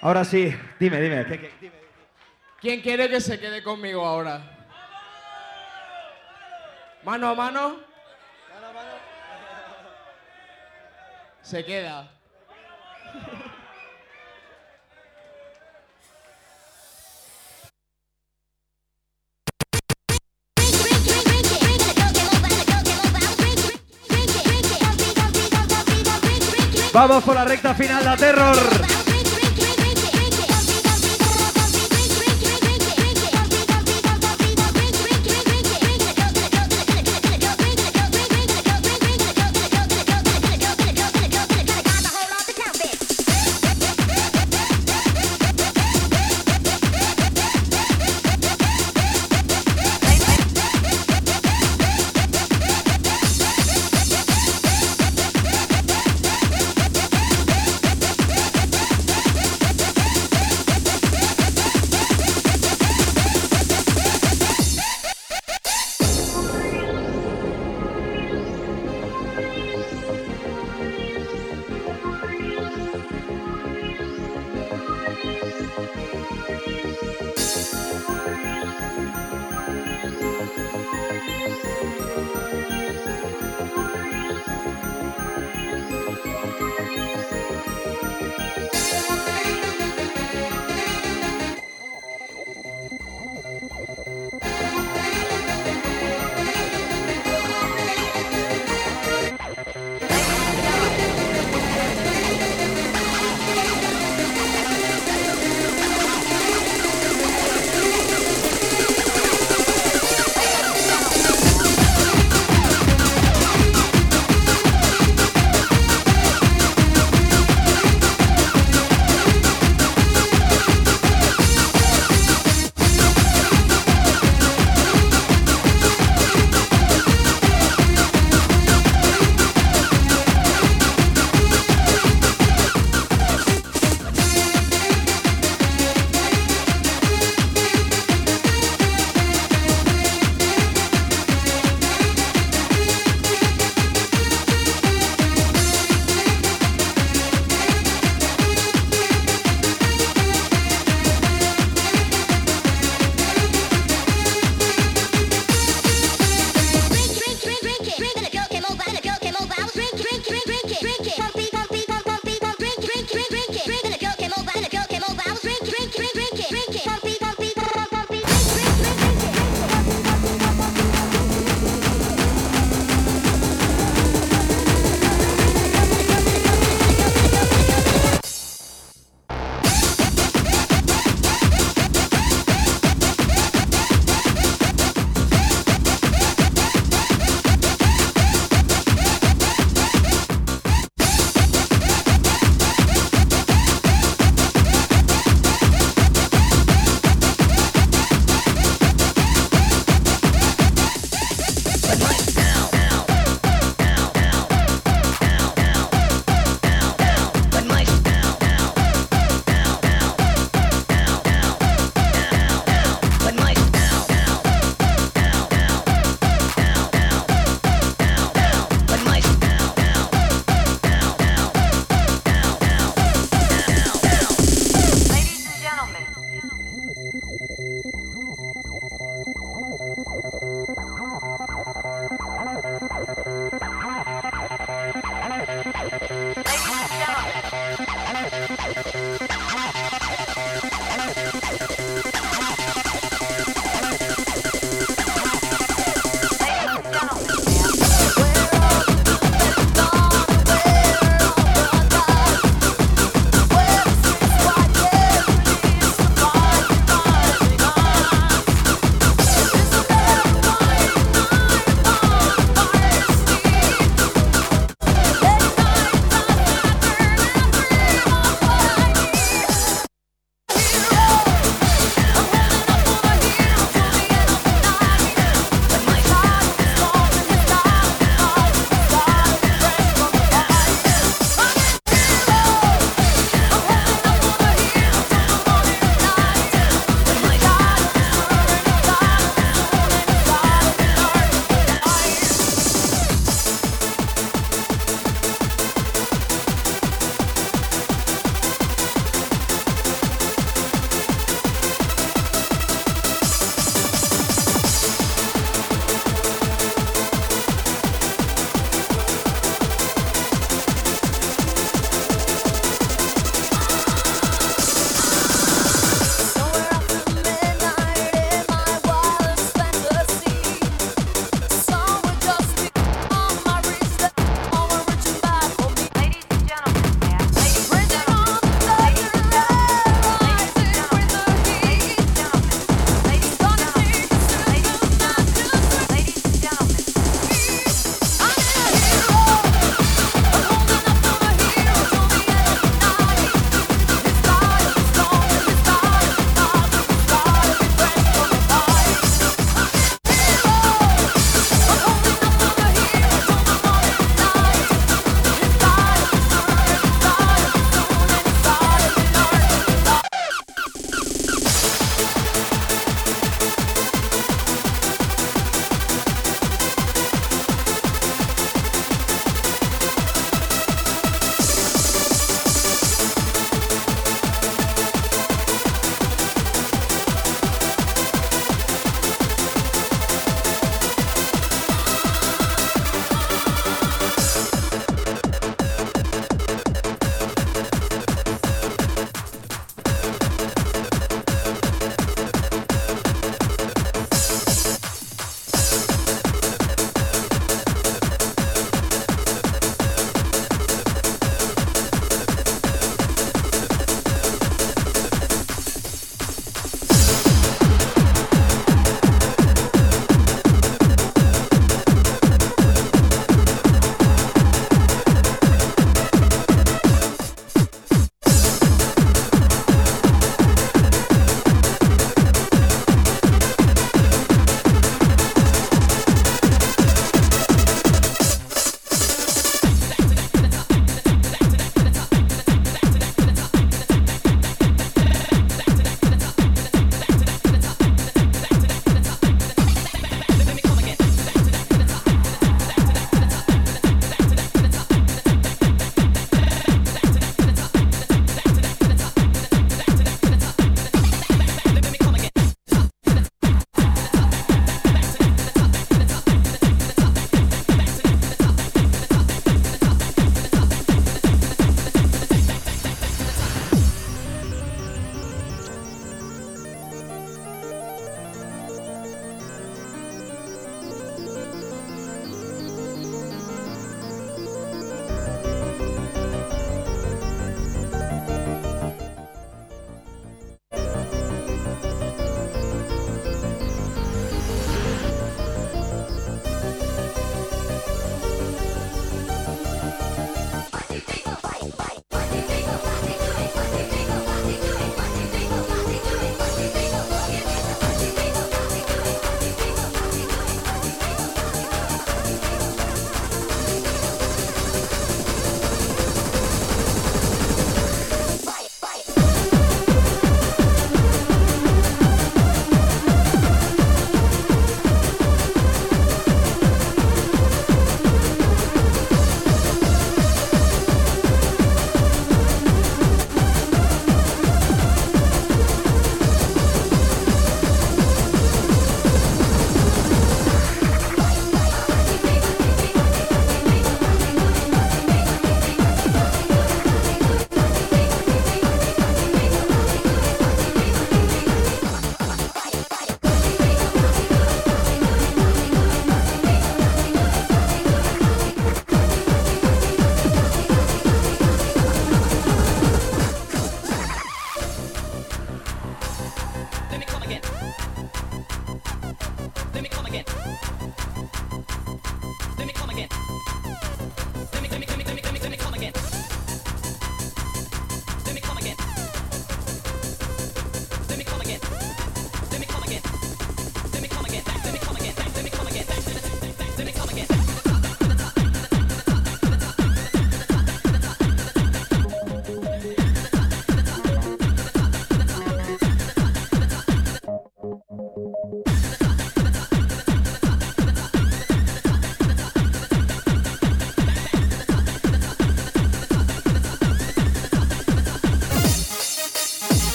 Ahora sí, dime, dime. ¿qué- qué- dime. ¿Quién quiere que se quede conmigo ahora? ¿Mano a mano? Se queda. Vamos por la recta final, la Terror.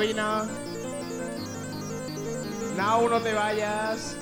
Cabina. Nau, no te vayas.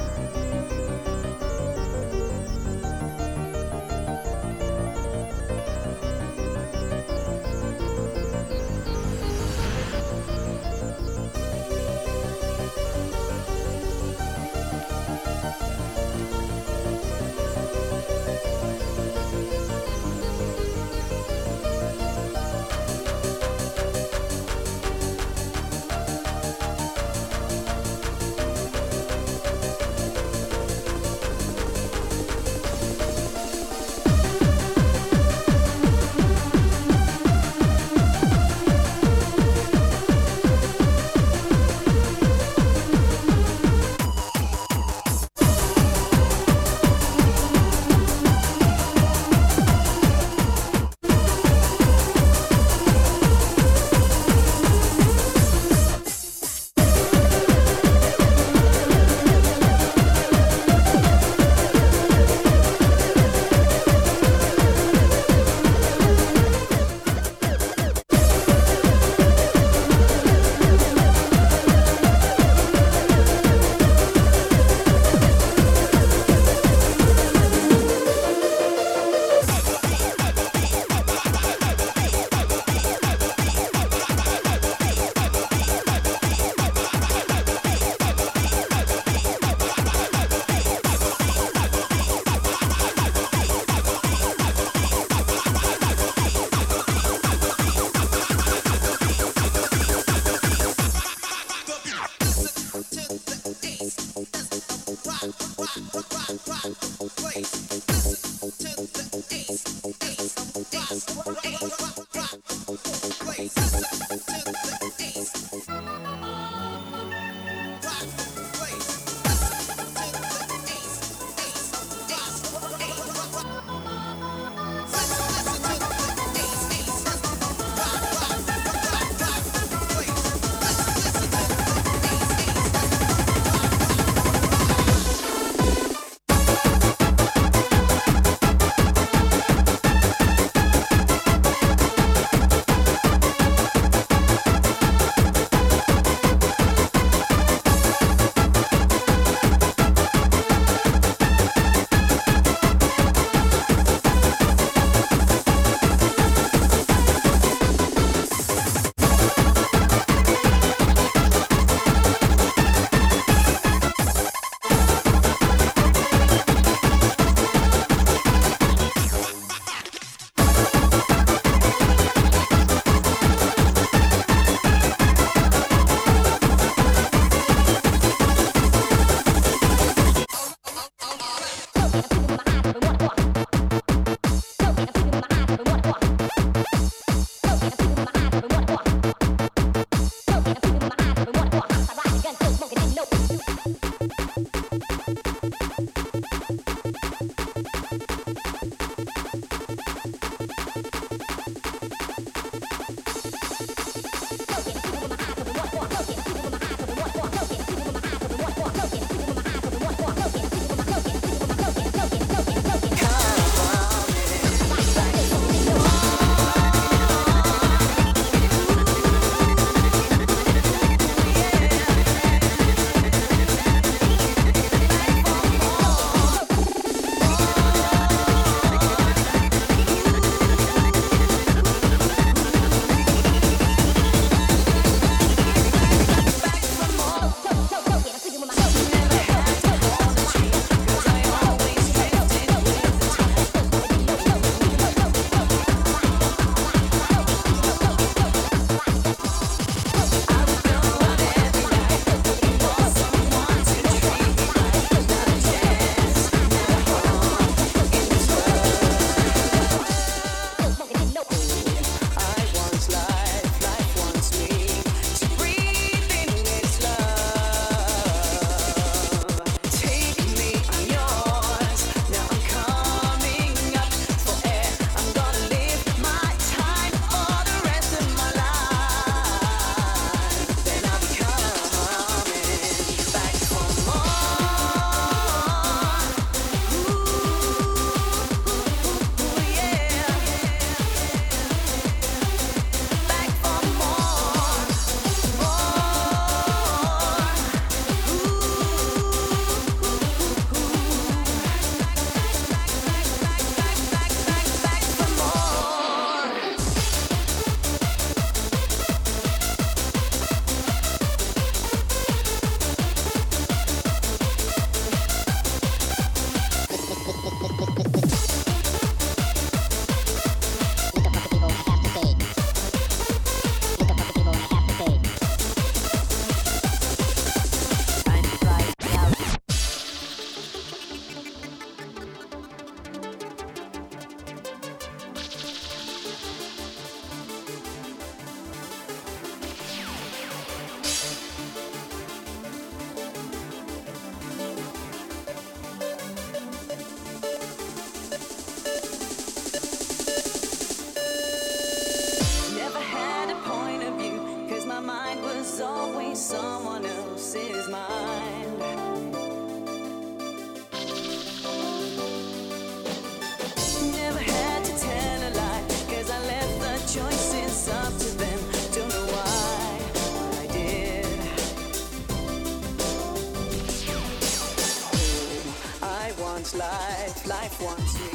One two.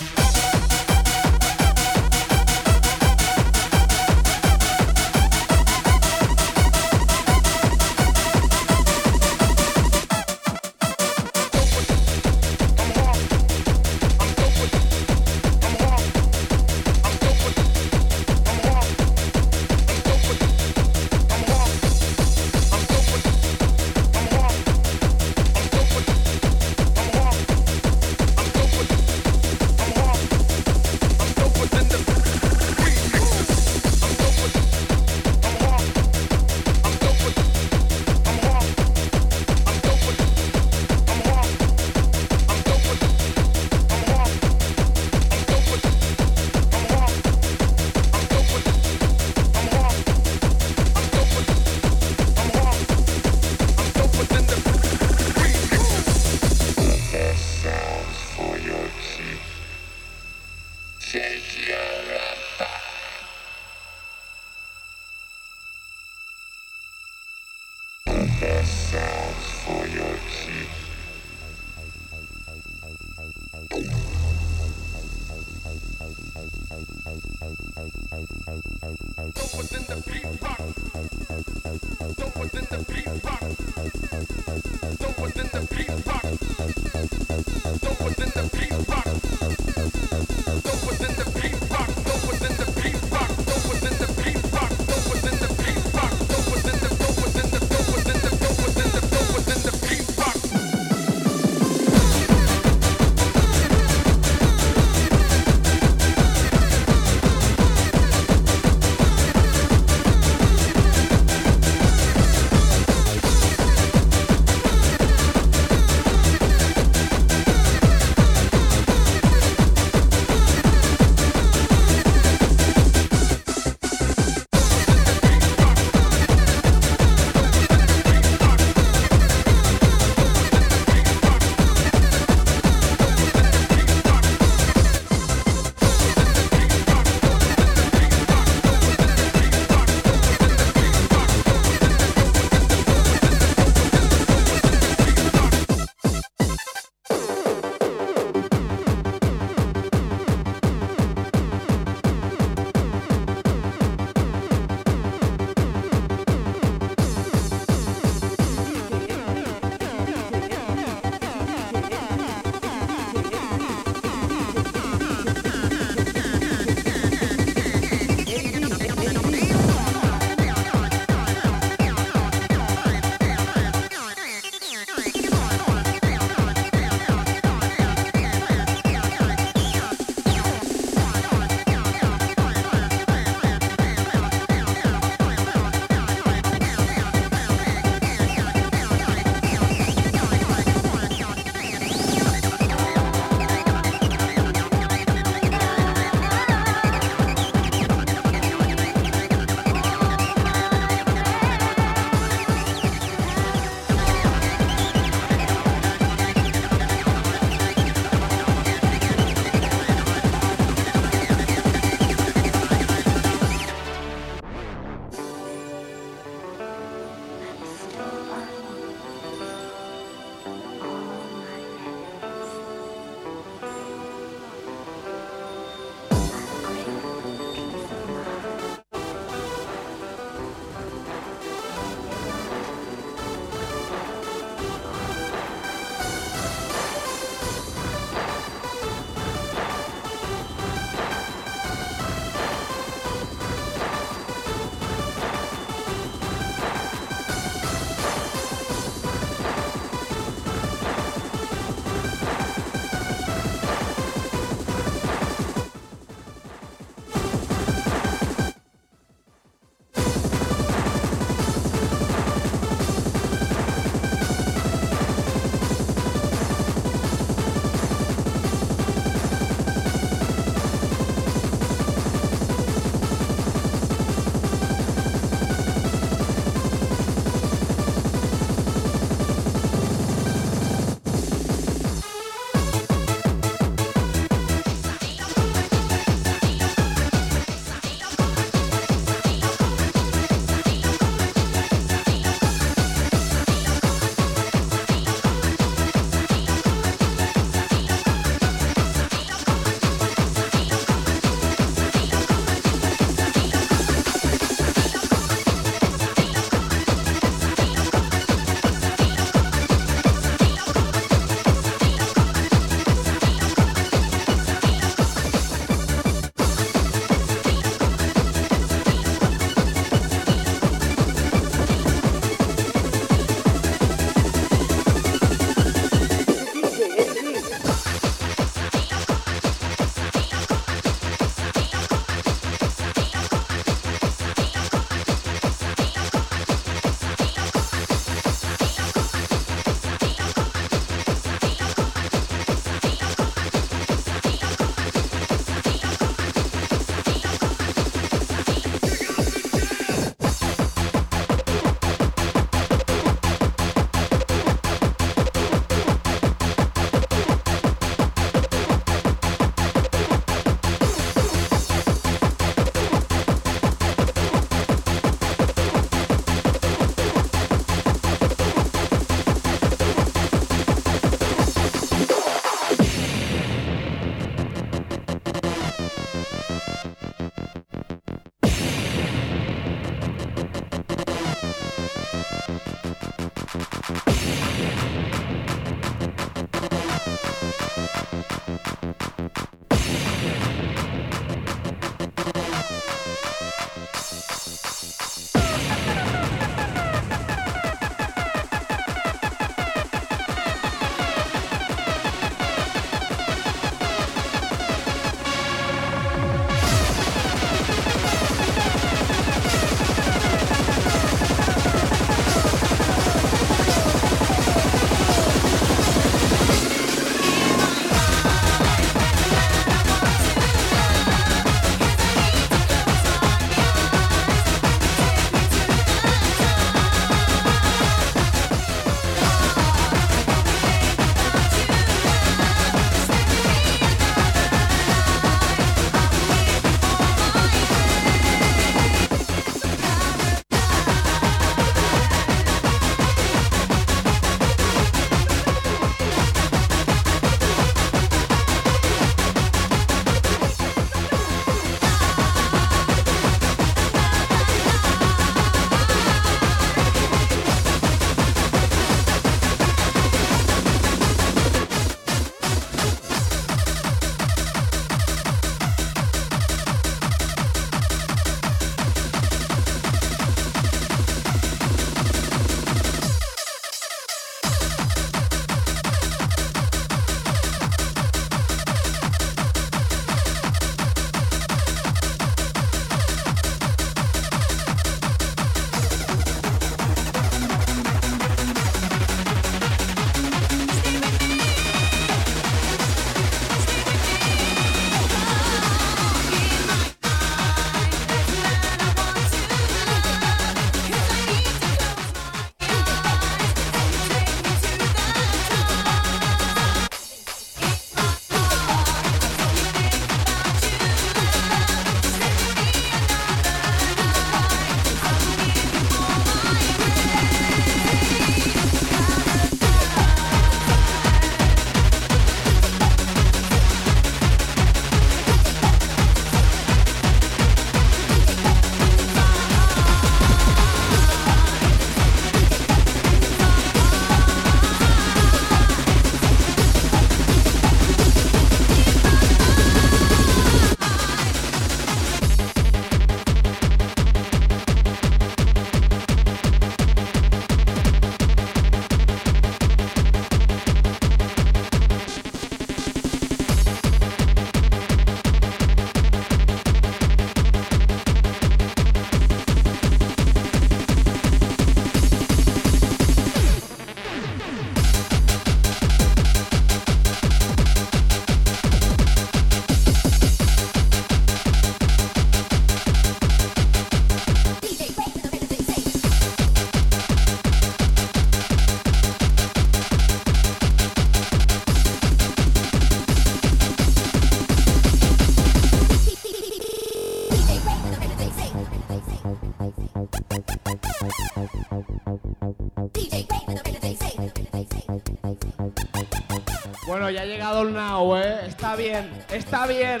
ya ha llegado el now, ¿eh? Está bien, está bien.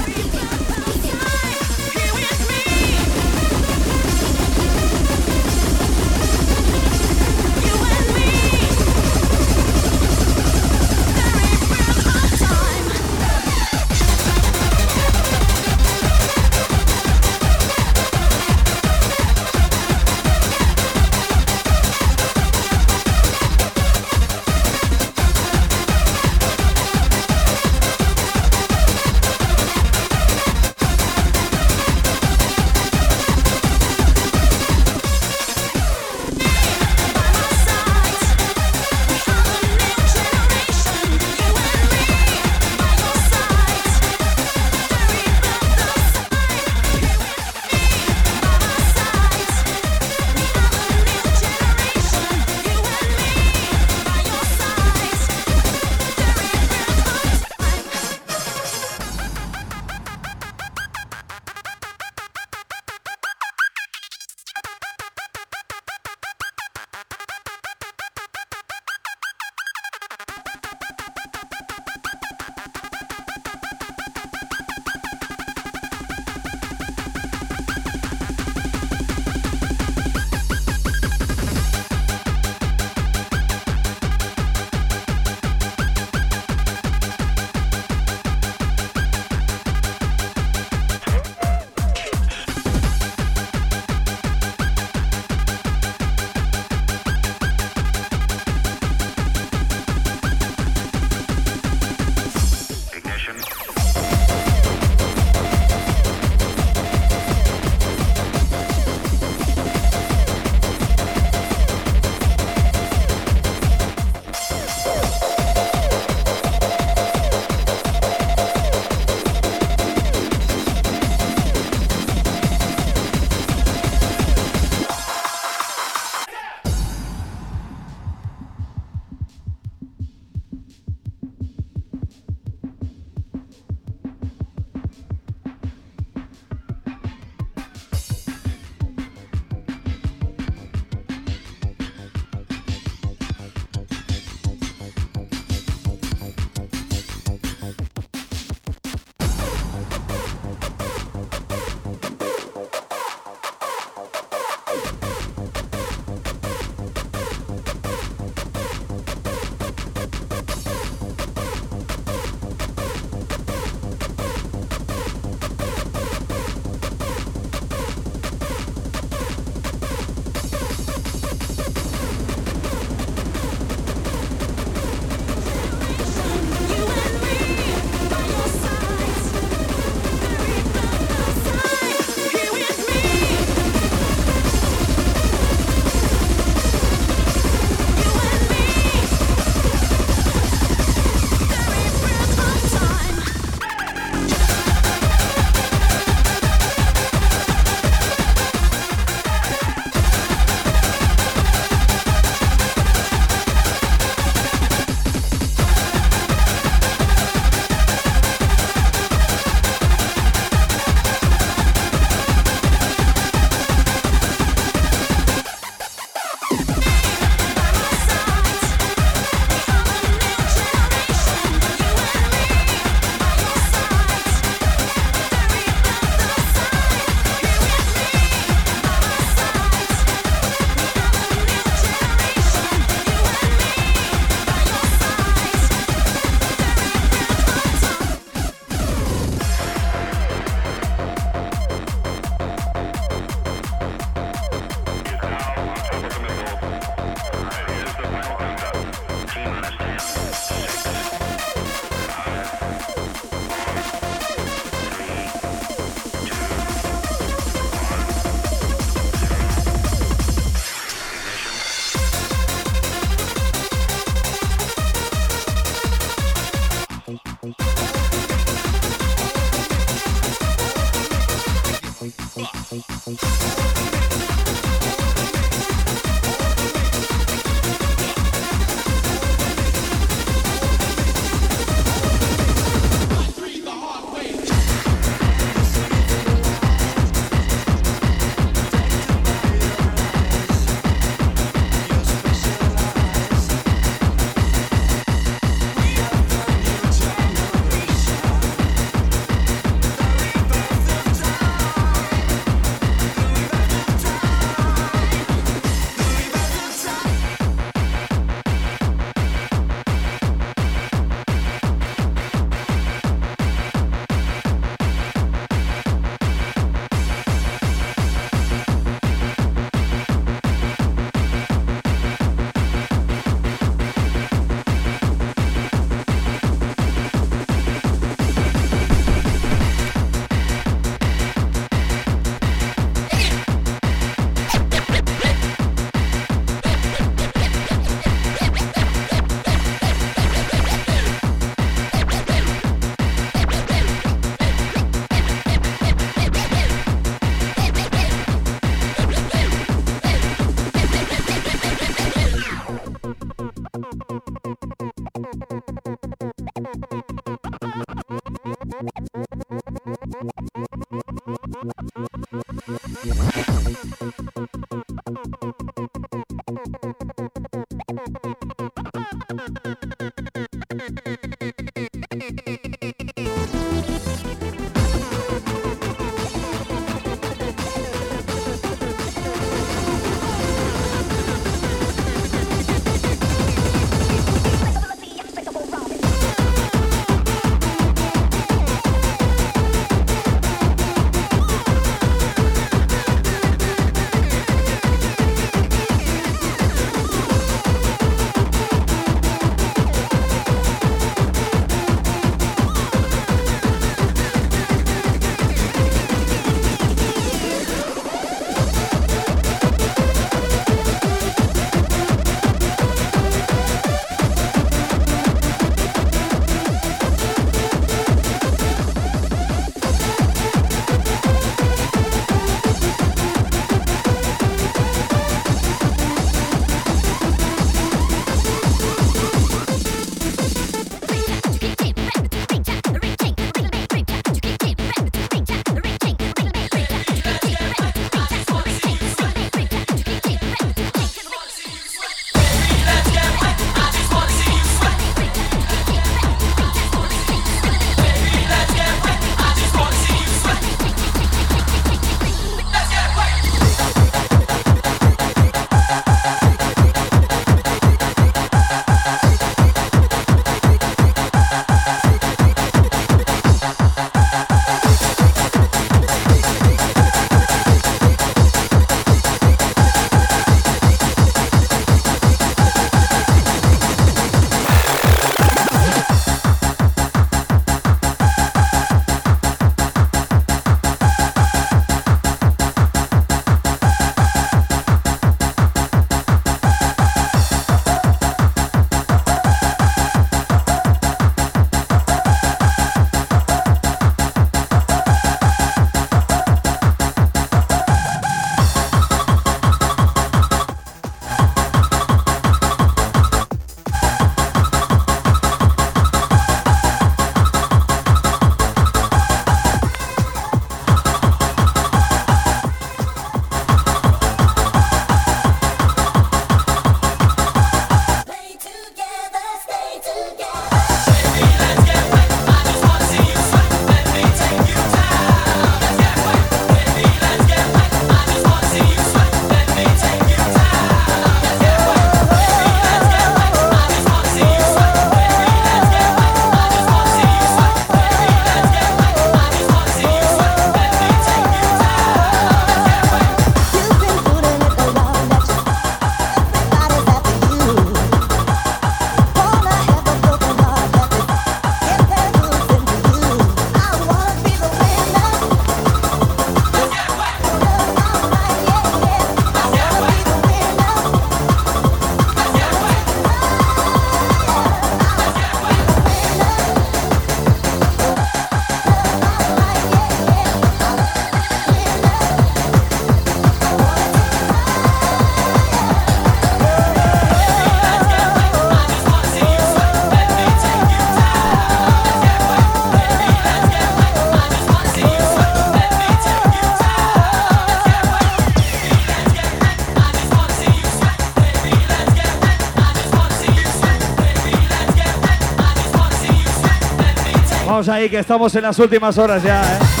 Ahí, que estamos en las últimas horas ya, ¿eh?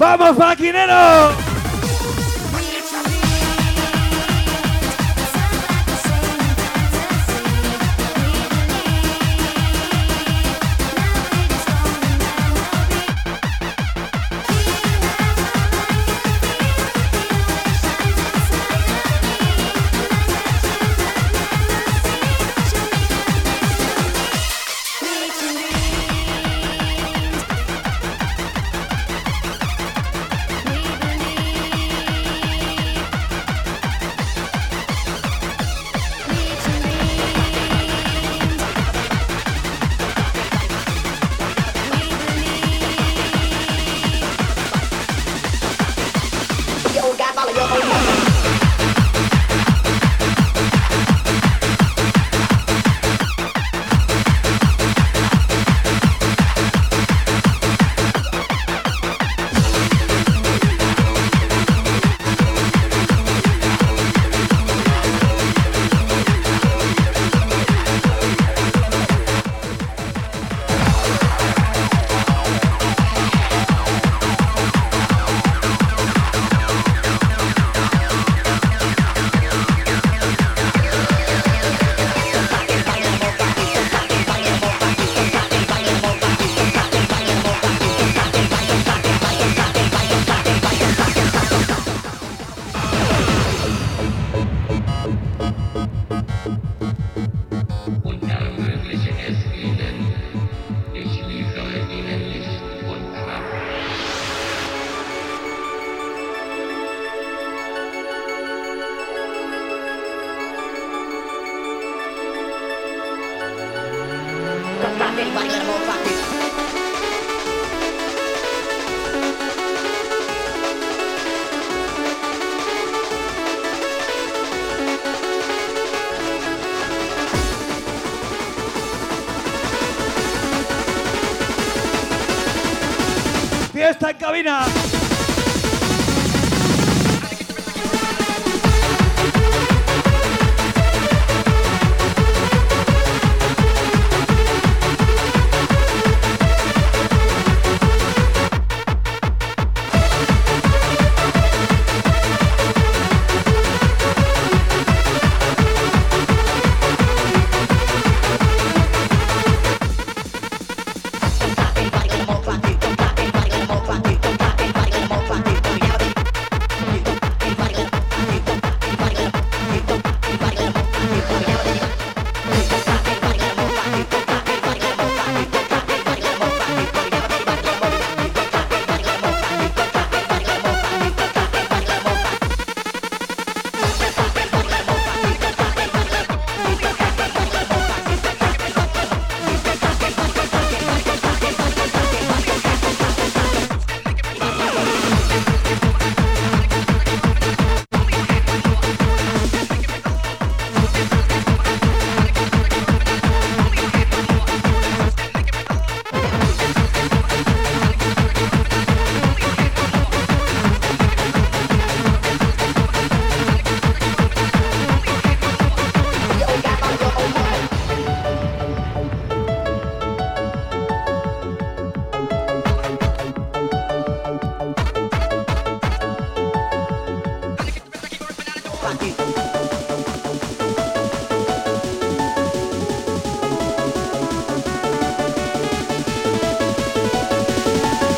¡Vamos, maquinero!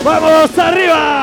¡Vamos arriba!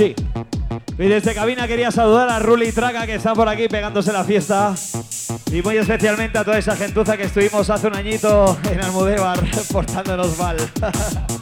Sí. Y desde cabina quería saludar a Ruli Traga que están por aquí pegándose la fiesta. Y muy especialmente a toda esa gentuza que estuvimos hace un añito en Almudévar portándonos mal.